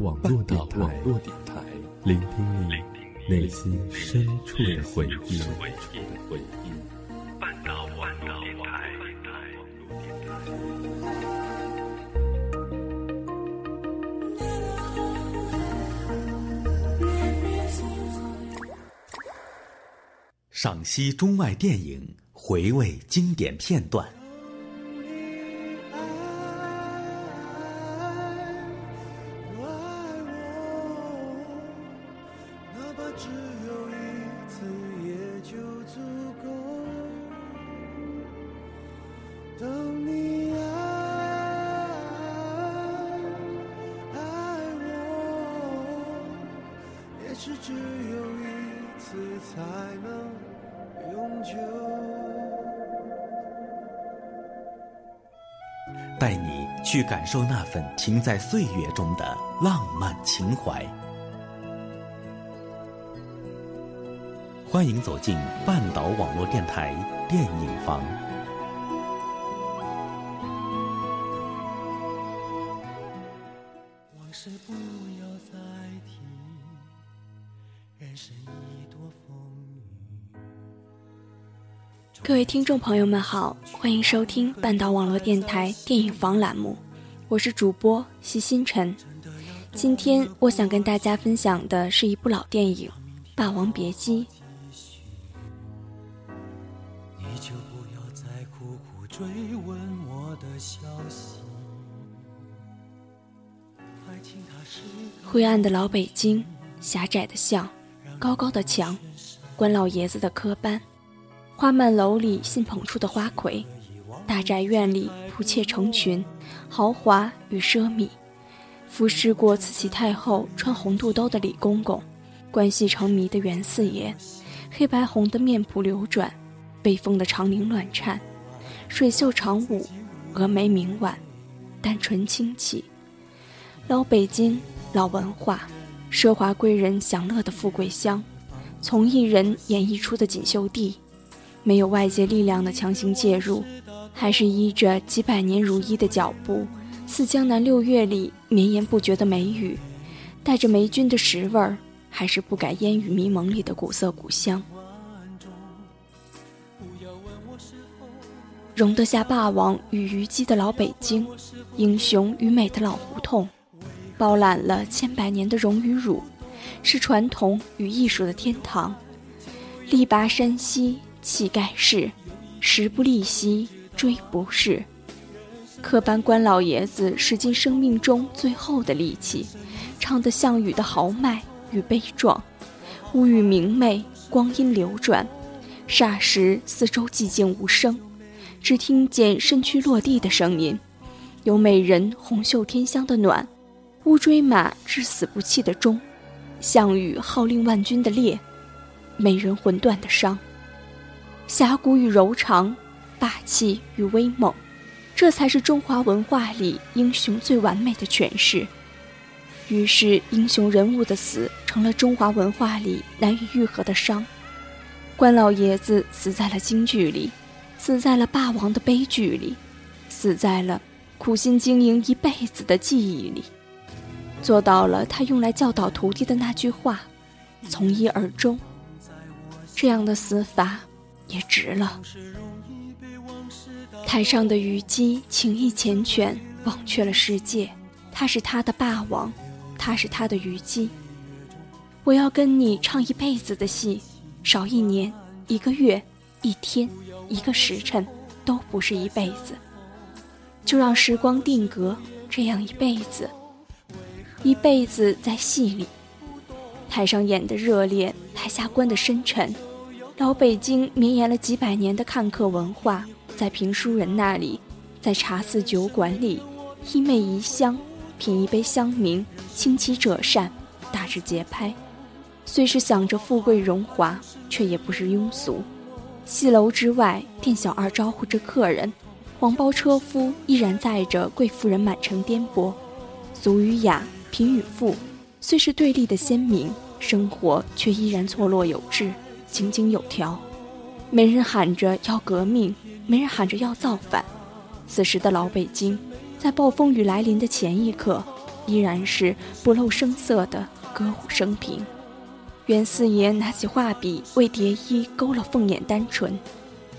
网络电台，聆听你内心深处的回忆。半岛网络电台。赏析中外电影，回味经典片段。只有一次才能永久带你去感受那份停在岁月中的浪漫情怀。欢迎走进半岛网络电台电影房。各位听众朋友们好，欢迎收听半岛网络电台电影房栏目，我是主播席星辰。今天我想跟大家分享的是一部老电影《霸王别姬》。灰暗的老北京，狭窄的巷，高高的墙，关老爷子的科班。花满楼里新捧出的花魁，大宅院里仆妾成群，豪华与奢靡。服侍过慈禧太后穿红肚兜的李公公，关系成谜的袁四爷，黑白红的面谱流转，被风的长绫乱颤，水袖长舞，峨眉明婉，单纯清气。老北京，老文化，奢华贵人享乐的富贵乡，从艺人演绎出的锦绣地。没有外界力量的强行介入，还是依着几百年如一的脚步，似江南六月里绵延不绝的梅雨，带着霉菌的食味儿，还是不改烟雨迷蒙里的古色古香。容得下霸王与虞姬的老北京，英雄与美的老胡同，包揽了千百年的荣与辱，是传统与艺术的天堂。力拔山兮。气盖世，时不利兮骓不逝。科班关老爷子使尽生命中最后的力气，唱的项羽的豪迈与悲壮。乌语明媚，光阴流转，霎时四周寂静无声，只听见身躯落地的声音。有美人红袖添香的暖，乌骓马至死不弃的忠，项羽号令万军的烈，美人魂断的伤。侠骨与柔肠，霸气与威猛，这才是中华文化里英雄最完美的诠释。于是，英雄人物的死成了中华文化里难以愈合的伤。关老爷子死在了京剧里，死在了霸王的悲剧里，死在了苦心经营一辈子的记忆里，做到了他用来教导徒弟的那句话：“从一而终。”这样的死法。也值了。台上的虞姬情意缱绻，忘却了世界。他是他的霸王，他是他的虞姬。我要跟你唱一辈子的戏，少一年、一个月、一天、一个时辰，都不是一辈子。就让时光定格这样一辈子，一辈子在戏里。台上演的热烈，台下观的深沉。老北京绵延了几百年的看客文化，在评书人那里，在茶肆酒馆里，一媚一香，品一杯香茗，清奇者善，大致节拍。虽是想着富贵荣华，却也不是庸俗。戏楼之外，店小二招呼着客人，黄包车夫依然载着贵妇人满城颠簸。俗与雅，贫与富，虽是对立的鲜明，生活却依然错落有致。井井有条，没人喊着要革命，没人喊着要造反。此时的老北京，在暴风雨来临的前一刻，依然是不露声色的歌舞升平。袁四爷拿起画笔，为蝶衣勾了凤眼丹唇。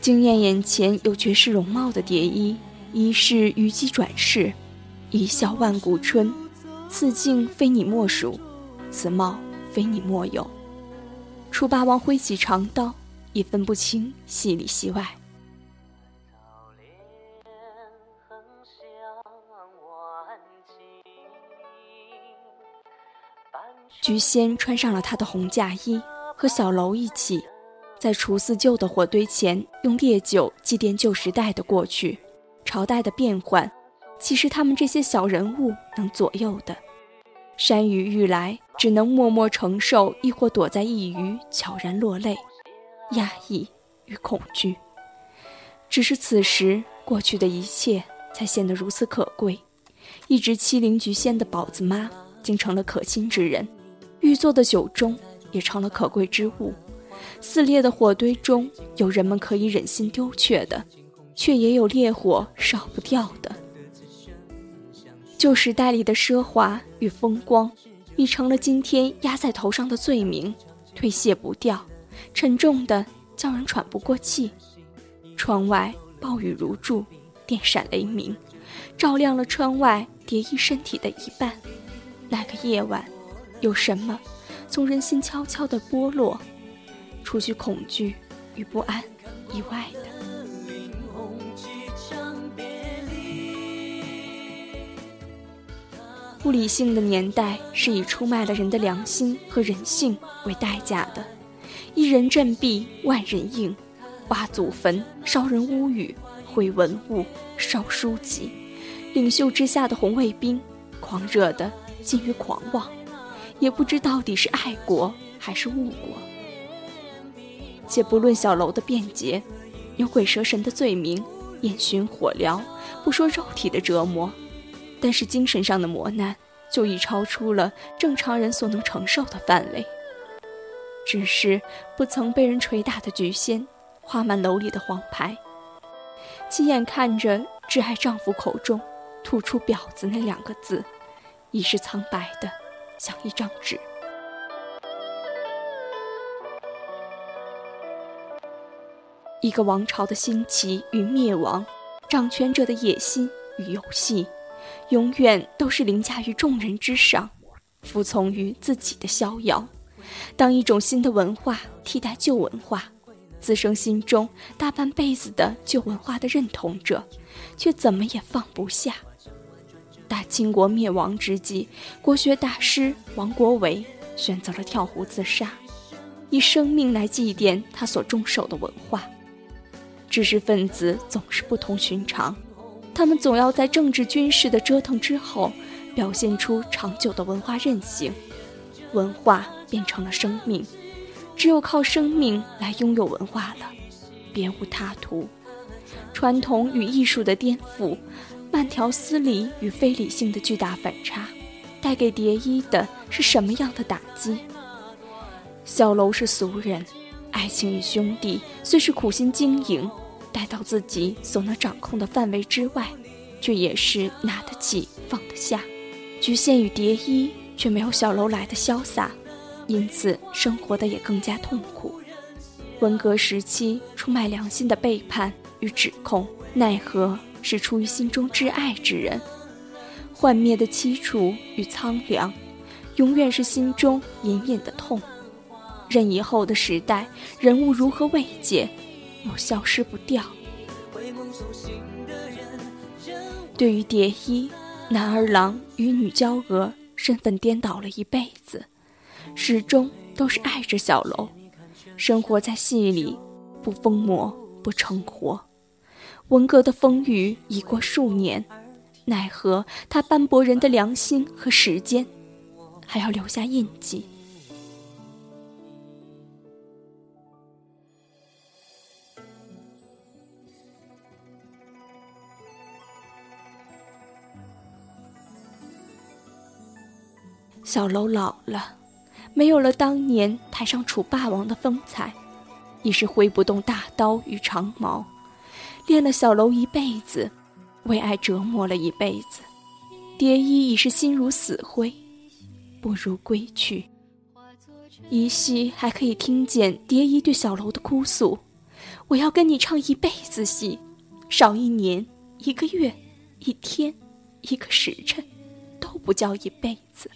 惊艳眼前有绝世容貌的蝶衣，一世虞姬转世，一笑万古春。此境非你莫属，此貌非你莫有。楚霸王挥起长刀，已分不清戏里戏外。菊仙穿上了她的红嫁衣，和小楼一起，在楚四旧的火堆前，用烈酒祭奠旧时代的过去。朝代的变换，岂是他们这些小人物能左右的？山雨欲来，只能默默承受，亦或躲在一隅悄然落泪，压抑与恐惧。只是此时，过去的一切才显得如此可贵。一直欺凌菊仙的宝子妈，竟成了可亲之人。玉做的酒盅也成了可贵之物，撕裂的火堆中有人们可以忍心丢却的，却也有烈火烧不掉的。旧时代里的奢华与风光，已成了今天压在头上的罪名，推卸不掉，沉重的叫人喘不过气。窗外暴雨如注，电闪雷鸣，照亮了窗外蝶衣身体的一半。那个夜晚。有什么从人心悄悄地剥落，除去恐惧与不安以外的？不理性的年代是以出卖了人的良心和人性为代价的，一人振臂，万人应，挖祖坟，烧人屋宇，毁文物，烧书籍，领袖之下的红卫兵，狂热的近于狂妄。也不知到底是爱国还是误国。且不论小楼的便捷，有鬼蛇神的罪名，烟熏火燎，不说肉体的折磨，但是精神上的磨难就已超出了正常人所能承受的范围。只是不曾被人捶打的菊仙，画满楼里的黄牌，亲眼看着挚爱丈夫口中吐出“婊子”那两个字，已是苍白的。像一张纸。一个王朝的兴起与灭亡，掌权者的野心与游戏，永远都是凌驾于众人之上，服从于自己的逍遥。当一种新的文化替代旧文化，滋生心中大半辈子的旧文化的认同者，却怎么也放不下。大清国灭亡之际，国学大师王国维选择了跳湖自杀，以生命来祭奠他所终守的文化。知识分子总是不同寻常，他们总要在政治军事的折腾之后，表现出长久的文化韧性。文化变成了生命，只有靠生命来拥有文化了，别无他途。传统与艺术的颠覆。慢条斯理与非理性的巨大反差，带给蝶衣的是什么样的打击？小楼是俗人，爱情与兄弟虽是苦心经营，待到自己所能掌控的范围之外，却也是拿得起放得下。局限与蝶衣却没有小楼来的潇洒，因此生活的也更加痛苦。文革时期出卖良心的背叛与指控，奈何？是出于心中挚爱之人，幻灭的凄楚与苍凉，永远是心中隐隐的痛。任以后的时代，人物如何慰藉，又消失不掉。对于蝶衣，男儿郎与女娇娥身份颠倒了一辈子，始终都是爱着小楼，生活在戏里，不疯魔不成活。文革的风雨已过数年，奈何他斑驳人的良心和时间，还要留下印记。小楼老了，没有了当年台上楚霸王的风采，已是挥不动大刀与长矛。练了小楼一辈子，为爱折磨了一辈子，蝶衣已是心如死灰，不如归去。依稀还可以听见蝶衣对小楼的哭诉：“我要跟你唱一辈子戏，少一年、一个月、一天、一个时辰，都不叫一辈子。”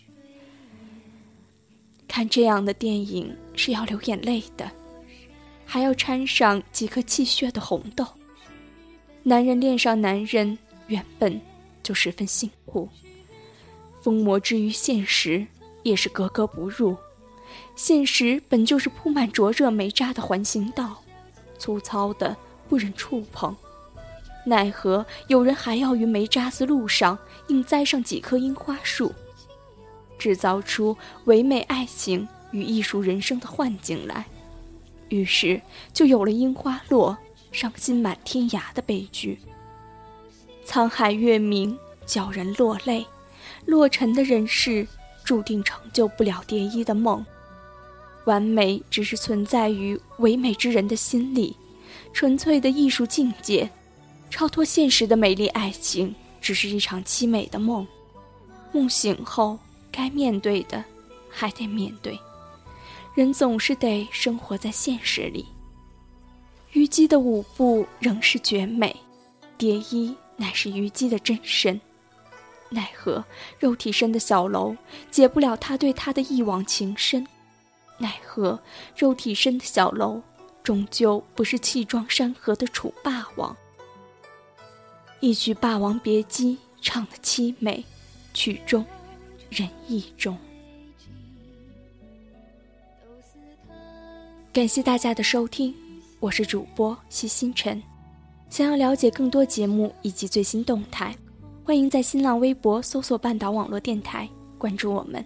看这样的电影是要流眼泪的，还要掺上几颗气血的红豆。男人恋上男人，原本就十分辛苦，疯魔之于现实，也是格格不入。现实本就是铺满灼热煤渣的环形道，粗糙的不忍触碰，奈何有人还要于煤渣子路上硬栽上几棵樱花树。制造出唯美爱情与艺术人生的幻境来，于是就有了樱花落，伤心满天涯的悲剧。沧海月明，叫人落泪。落尘的人世，注定成就不了蝶衣的梦。完美只是存在于唯美之人的心里，纯粹的艺术境界，超脱现实的美丽爱情，只是一场凄美的梦。梦醒后。该面对的，还得面对。人总是得生活在现实里。虞姬的舞步仍是绝美，蝶衣乃是虞姬的真身。奈何肉体身的小楼解不了他对她的一往情深。奈何肉体身的小楼终究不是气壮山河的楚霸王。一曲《霸王别姬》唱得凄美，曲终。人意中。感谢大家的收听，我是主播西星辰。想要了解更多节目以及最新动态，欢迎在新浪微博搜索“半岛网络电台”，关注我们。